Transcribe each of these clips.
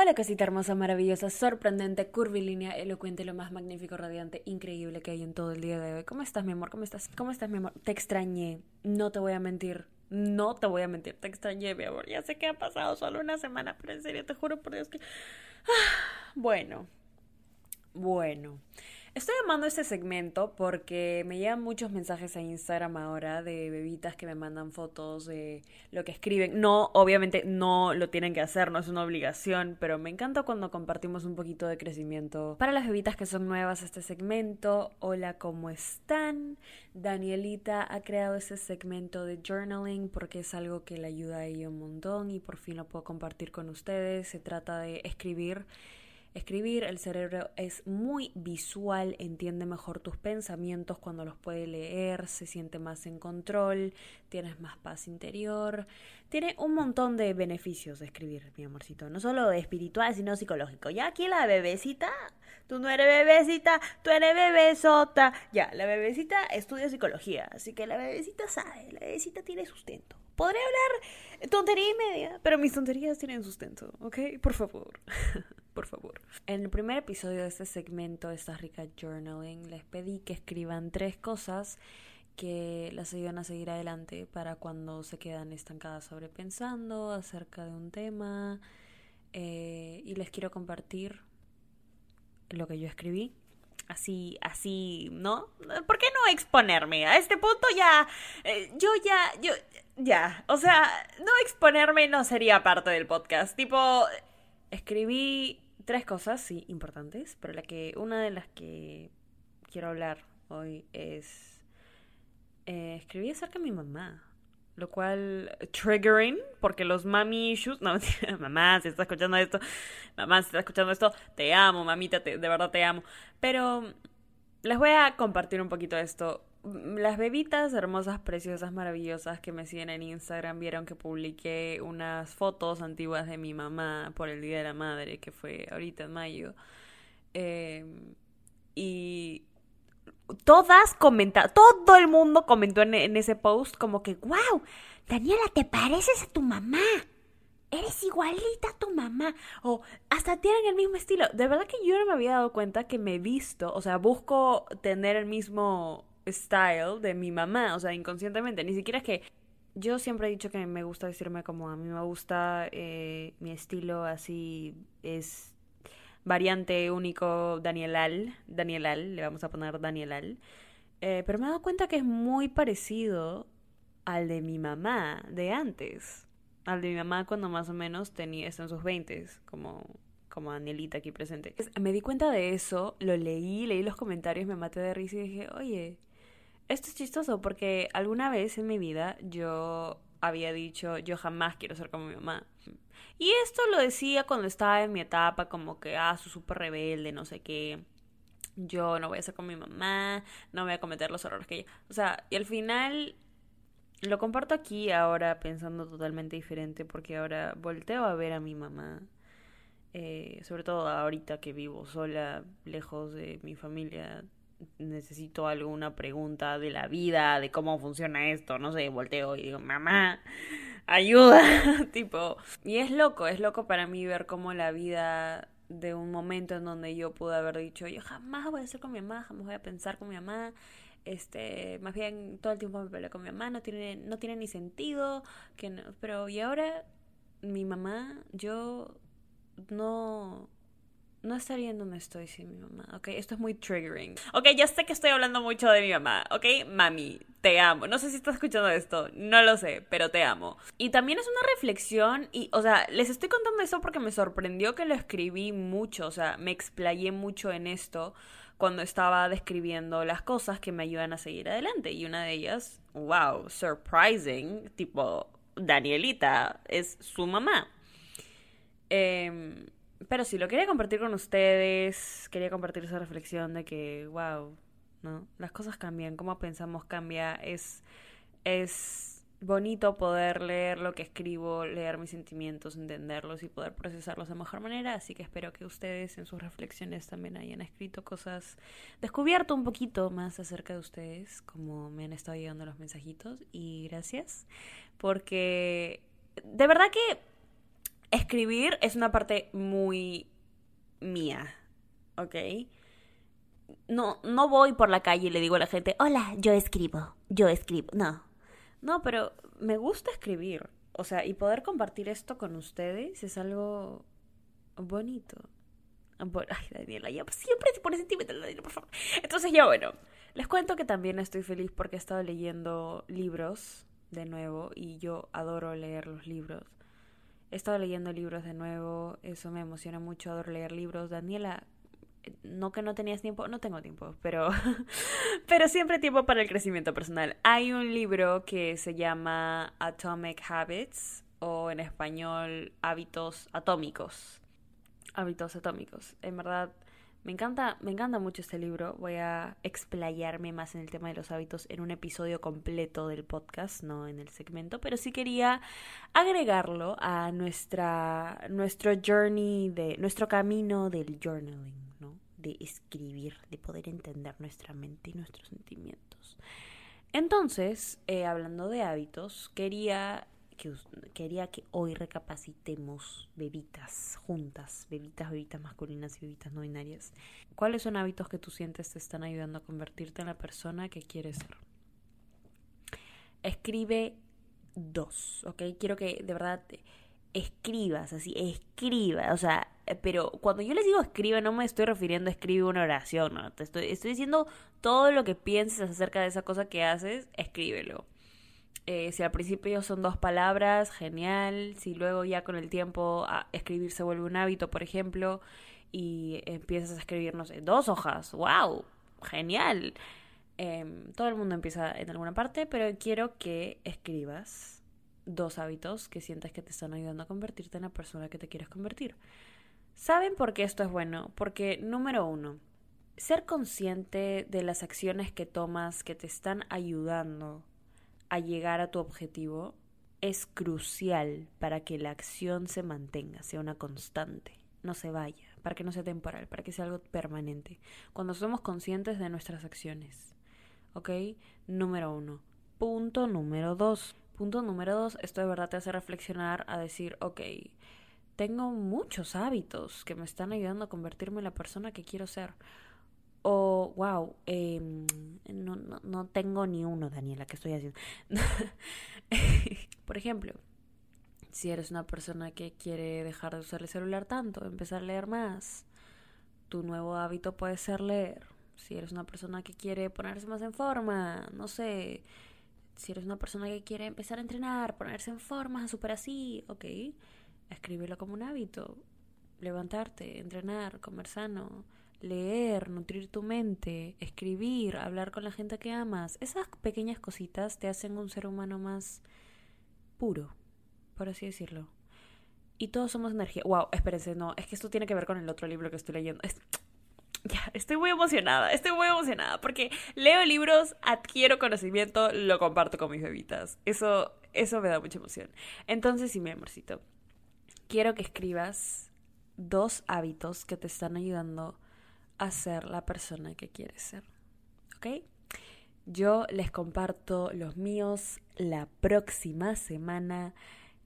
Hola cosita hermosa, maravillosa, sorprendente, curvilínea, elocuente, lo más magnífico, radiante, increíble que hay en todo el día de hoy. ¿Cómo estás, mi amor? ¿Cómo estás? ¿Cómo estás, mi amor? Te extrañé, no te voy a mentir. No te voy a mentir, te extrañé, mi amor. Ya sé que ha pasado solo una semana, pero en serio, te juro por Dios que... Ah, bueno, bueno. Estoy amando este segmento porque me llegan muchos mensajes a Instagram ahora de bebitas que me mandan fotos de lo que escriben. No, obviamente no lo tienen que hacer, no es una obligación, pero me encanta cuando compartimos un poquito de crecimiento. Para las bebitas que son nuevas a este segmento, hola, ¿cómo están? Danielita ha creado ese segmento de journaling porque es algo que le ayuda a ella un montón y por fin lo puedo compartir con ustedes. Se trata de escribir Escribir, el cerebro es muy visual, entiende mejor tus pensamientos cuando los puede leer, se siente más en control, tienes más paz interior. Tiene un montón de beneficios de escribir, mi amorcito, no solo espiritual, sino psicológico. Ya aquí la bebecita, tú no eres bebecita, tú eres bebesota. Ya, la bebecita estudia psicología, así que la bebecita sabe, la bebecita tiene sustento. Podré hablar tontería y media, pero mis tonterías tienen sustento, ¿ok? Por favor. por favor. En el primer episodio de este segmento, esta rica journaling, les pedí que escriban tres cosas que las ayudan a seguir adelante para cuando se quedan estancadas sobrepensando acerca de un tema. Eh, y les quiero compartir lo que yo escribí. Así, así, ¿no? ¿Por qué no exponerme? A este punto ya, eh, yo ya, yo, ya, o sea, no exponerme no sería parte del podcast. Tipo, escribí tres cosas, sí, importantes, pero la que, una de las que quiero hablar hoy es eh, escribí acerca de mi mamá. Lo cual, triggering, porque los mami issues. No, mamá, si estás escuchando esto, mamá, si estás escuchando esto, te amo, mamita, de verdad te amo. Pero les voy a compartir un poquito esto. Las bebitas hermosas, preciosas, maravillosas que me siguen en Instagram vieron que publiqué unas fotos antiguas de mi mamá por el Día de la Madre, que fue ahorita en mayo. Em, y todas comentaron, todo el mundo comentó en, en, ese post como que, wow, Daniela, te pareces a tu mamá. Eres igualita a tu mamá. O hasta tienen el mismo estilo. De verdad que yo no me había dado cuenta que me he visto, o sea, busco tener el mismo style de mi mamá, o sea, inconscientemente. Ni siquiera es que yo siempre he dicho que me gusta decirme como a mí me gusta eh, mi estilo así es variante único Danielal, Danielal, le vamos a poner Danielal. Eh, pero me he dado cuenta que es muy parecido al de mi mamá de antes. Al de mi mamá cuando más o menos tenía, está en sus 20 como, como Danielita aquí presente. Me di cuenta de eso, lo leí, leí los comentarios, me maté de risa y dije, oye, esto es chistoso porque alguna vez en mi vida yo había dicho, yo jamás quiero ser como mi mamá. Y esto lo decía cuando estaba en mi etapa como que, ah, su súper rebelde, no sé qué. Yo no voy a ser como mi mamá, no voy a cometer los errores que ella. O sea, y al final lo comparto aquí ahora pensando totalmente diferente porque ahora volteo a ver a mi mamá. Eh, sobre todo ahorita que vivo sola, lejos de mi familia, necesito alguna pregunta de la vida, de cómo funciona esto, no sé, volteo y digo, mamá, ayuda, tipo. Y es loco, es loco para mí ver cómo la vida de un momento en donde yo pude haber dicho, yo jamás voy a ser con mi mamá, jamás voy a pensar con mi mamá, este, más bien todo el tiempo me peleo con mi mamá, no tiene, no tiene ni sentido, que no, pero y ahora mi mamá, yo no no estaría en donde estoy sin mi mamá, ¿ok? Esto es muy triggering. Ok, ya sé que estoy hablando mucho de mi mamá, ¿ok? Mami, te amo. No sé si estás escuchando esto, no lo sé, pero te amo. Y también es una reflexión y, o sea, les estoy contando eso porque me sorprendió que lo escribí mucho, o sea, me explayé mucho en esto cuando estaba describiendo las cosas que me ayudan a seguir adelante. Y una de ellas, wow, surprising, tipo, Danielita es su mamá. Eh, pero sí, lo quería compartir con ustedes. Quería compartir esa reflexión de que, wow, ¿no? Las cosas cambian, cómo pensamos cambia. Es, es bonito poder leer lo que escribo, leer mis sentimientos, entenderlos y poder procesarlos de mejor manera. Así que espero que ustedes en sus reflexiones también hayan escrito cosas, descubierto un poquito más acerca de ustedes, como me han estado llegando los mensajitos. Y gracias, porque de verdad que escribir es una parte muy mía, ¿ok? No, no voy por la calle y le digo a la gente, hola, yo escribo, yo escribo. No, no, pero me gusta escribir. O sea, y poder compartir esto con ustedes es algo bonito. Ay, Daniela, ya siempre se pone sentimental, Daniela, por favor. Entonces, ya bueno, les cuento que también estoy feliz porque he estado leyendo libros de nuevo y yo adoro leer los libros. He estado leyendo libros de nuevo, eso me emociona mucho, adoro leer libros. Daniela, no que no tenías tiempo, no tengo tiempo, pero, pero siempre tiempo para el crecimiento personal. Hay un libro que se llama Atomic Habits o en español Hábitos Atómicos. Hábitos Atómicos. En verdad, me encanta, me encanta mucho este libro. Voy a explayarme más en el tema de los hábitos en un episodio completo del podcast, no en el segmento, pero sí quería agregarlo a nuestra nuestro journey de nuestro camino del journaling de escribir, de poder entender nuestra mente y nuestros sentimientos. Entonces, eh, hablando de hábitos, quería que, quería que hoy recapacitemos bebitas juntas, bebitas, bebitas masculinas y bebitas no binarias. ¿Cuáles son hábitos que tú sientes te están ayudando a convertirte en la persona que quieres ser? Escribe dos, ¿ok? Quiero que de verdad escribas, así, escriba, o sea, pero cuando yo les digo escribe, no me estoy refiriendo a escribe una oración, no, te estoy, estoy diciendo todo lo que pienses acerca de esa cosa que haces, escríbelo. Eh, si al principio son dos palabras, genial. Si luego ya con el tiempo a escribir se vuelve un hábito, por ejemplo, y empiezas a escribir, no dos hojas, wow, genial. Em, todo el mundo empieza en alguna parte, pero quiero que escribas dos hábitos que sientas que te están ayudando a convertirte en la persona que te quieres convertir. ¿Saben por qué esto es bueno? Porque, número uno, ser consciente de las acciones que tomas que te están ayudando a llegar a tu objetivo es crucial para que la acción se mantenga, sea una constante, no se vaya, para que no sea temporal, para que sea algo permanente. Cuando somos conscientes de nuestras acciones. ¿Ok? Número uno. Punto número dos. Punto número dos, esto de verdad te hace reflexionar a decir, ok, tengo muchos hábitos que me están ayudando a convertirme en la persona que quiero ser. O, wow, em, no, no, no tengo ni uno, Daniela, que estoy haciendo? Por ejemplo, si eres una persona que quiere dejar de usar el celular tanto, empezar a leer más, tu nuevo hábito puede ser leer. Si eres una persona que quiere ponerse más en forma, no sé, si eres una persona que quiere empezar a entrenar, ponerse en forma, súper así, ok, escríbelo como un hábito. Levantarte, entrenar, comer sano, leer, nutrir tu mente, escribir, hablar con la gente que amas. Esas pequeñas cositas te hacen un ser humano más puro, por así decirlo. Y todos somos energía. Wow, espérense, no, es que esto tiene que ver con el otro libro que estoy leyendo. Ya, estoy muy emocionada, estoy muy emocionada porque leo libros, adquiero conocimiento, lo comparto con mis bebitas. Eso, eso me da mucha emoción. Entonces, sí, mi amorcito, quiero que escribas dos hábitos que te están ayudando a ser la persona que quieres ser. ¿Ok? Yo les comparto los míos la próxima semana.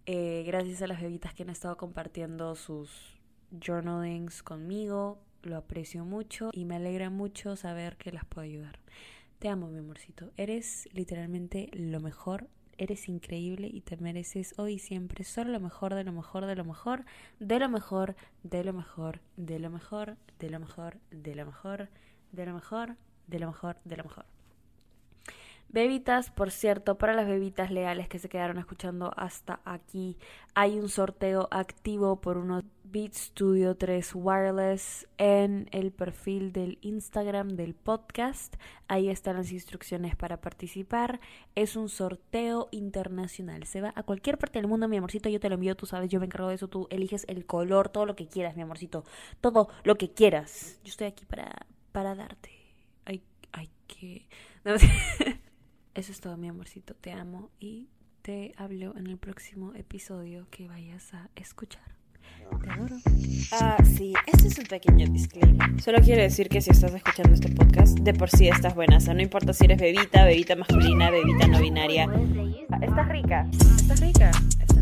Eh, gracias a las bebitas que han estado compartiendo sus journalings conmigo lo aprecio mucho y me alegra mucho saber que las puedo ayudar. Te amo, mi amorcito. Eres literalmente lo mejor. Eres increíble y te mereces hoy y siempre solo lo mejor, de lo mejor, de lo mejor, de lo mejor, de lo mejor, de lo mejor, de lo mejor, de lo mejor, de lo mejor, de lo mejor, de lo mejor. Bebitas, por cierto, para las bebitas leales que se quedaron escuchando hasta aquí, hay un sorteo activo por unos Beat Studio 3 Wireless en el perfil del Instagram del podcast. Ahí están las instrucciones para participar. Es un sorteo internacional. Se va a cualquier parte del mundo, mi amorcito. Yo te lo envío, tú sabes, yo me encargo de eso. Tú eliges el color, todo lo que quieras, mi amorcito. Todo lo que quieras. Yo estoy aquí para, para darte. Hay, hay que... Eso es todo, mi amorcito. Te amo y te hablo en el próximo episodio que vayas a escuchar. Te adoro. Ah, sí, este es un pequeño disclaimer. Solo quiero decir que si estás escuchando este podcast, de por sí estás buena. O sea, no importa si eres bebita, bebita masculina, bebita no binaria. Estás rica. Estás rica. Estás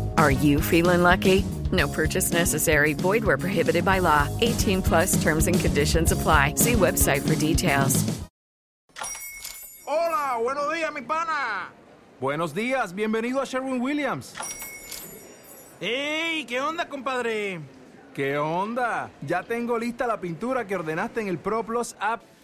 Are you feeling lucky? No purchase necessary. Void where prohibited by law. 18 plus terms and conditions apply. See website for details. Hola, buenos días, mi pana. Buenos días, bienvenido a Sherwin Williams. ¡Ey! ¿Qué onda, compadre? ¿Qué onda? Ya tengo lista la pintura que ordenaste en el ProPlus app.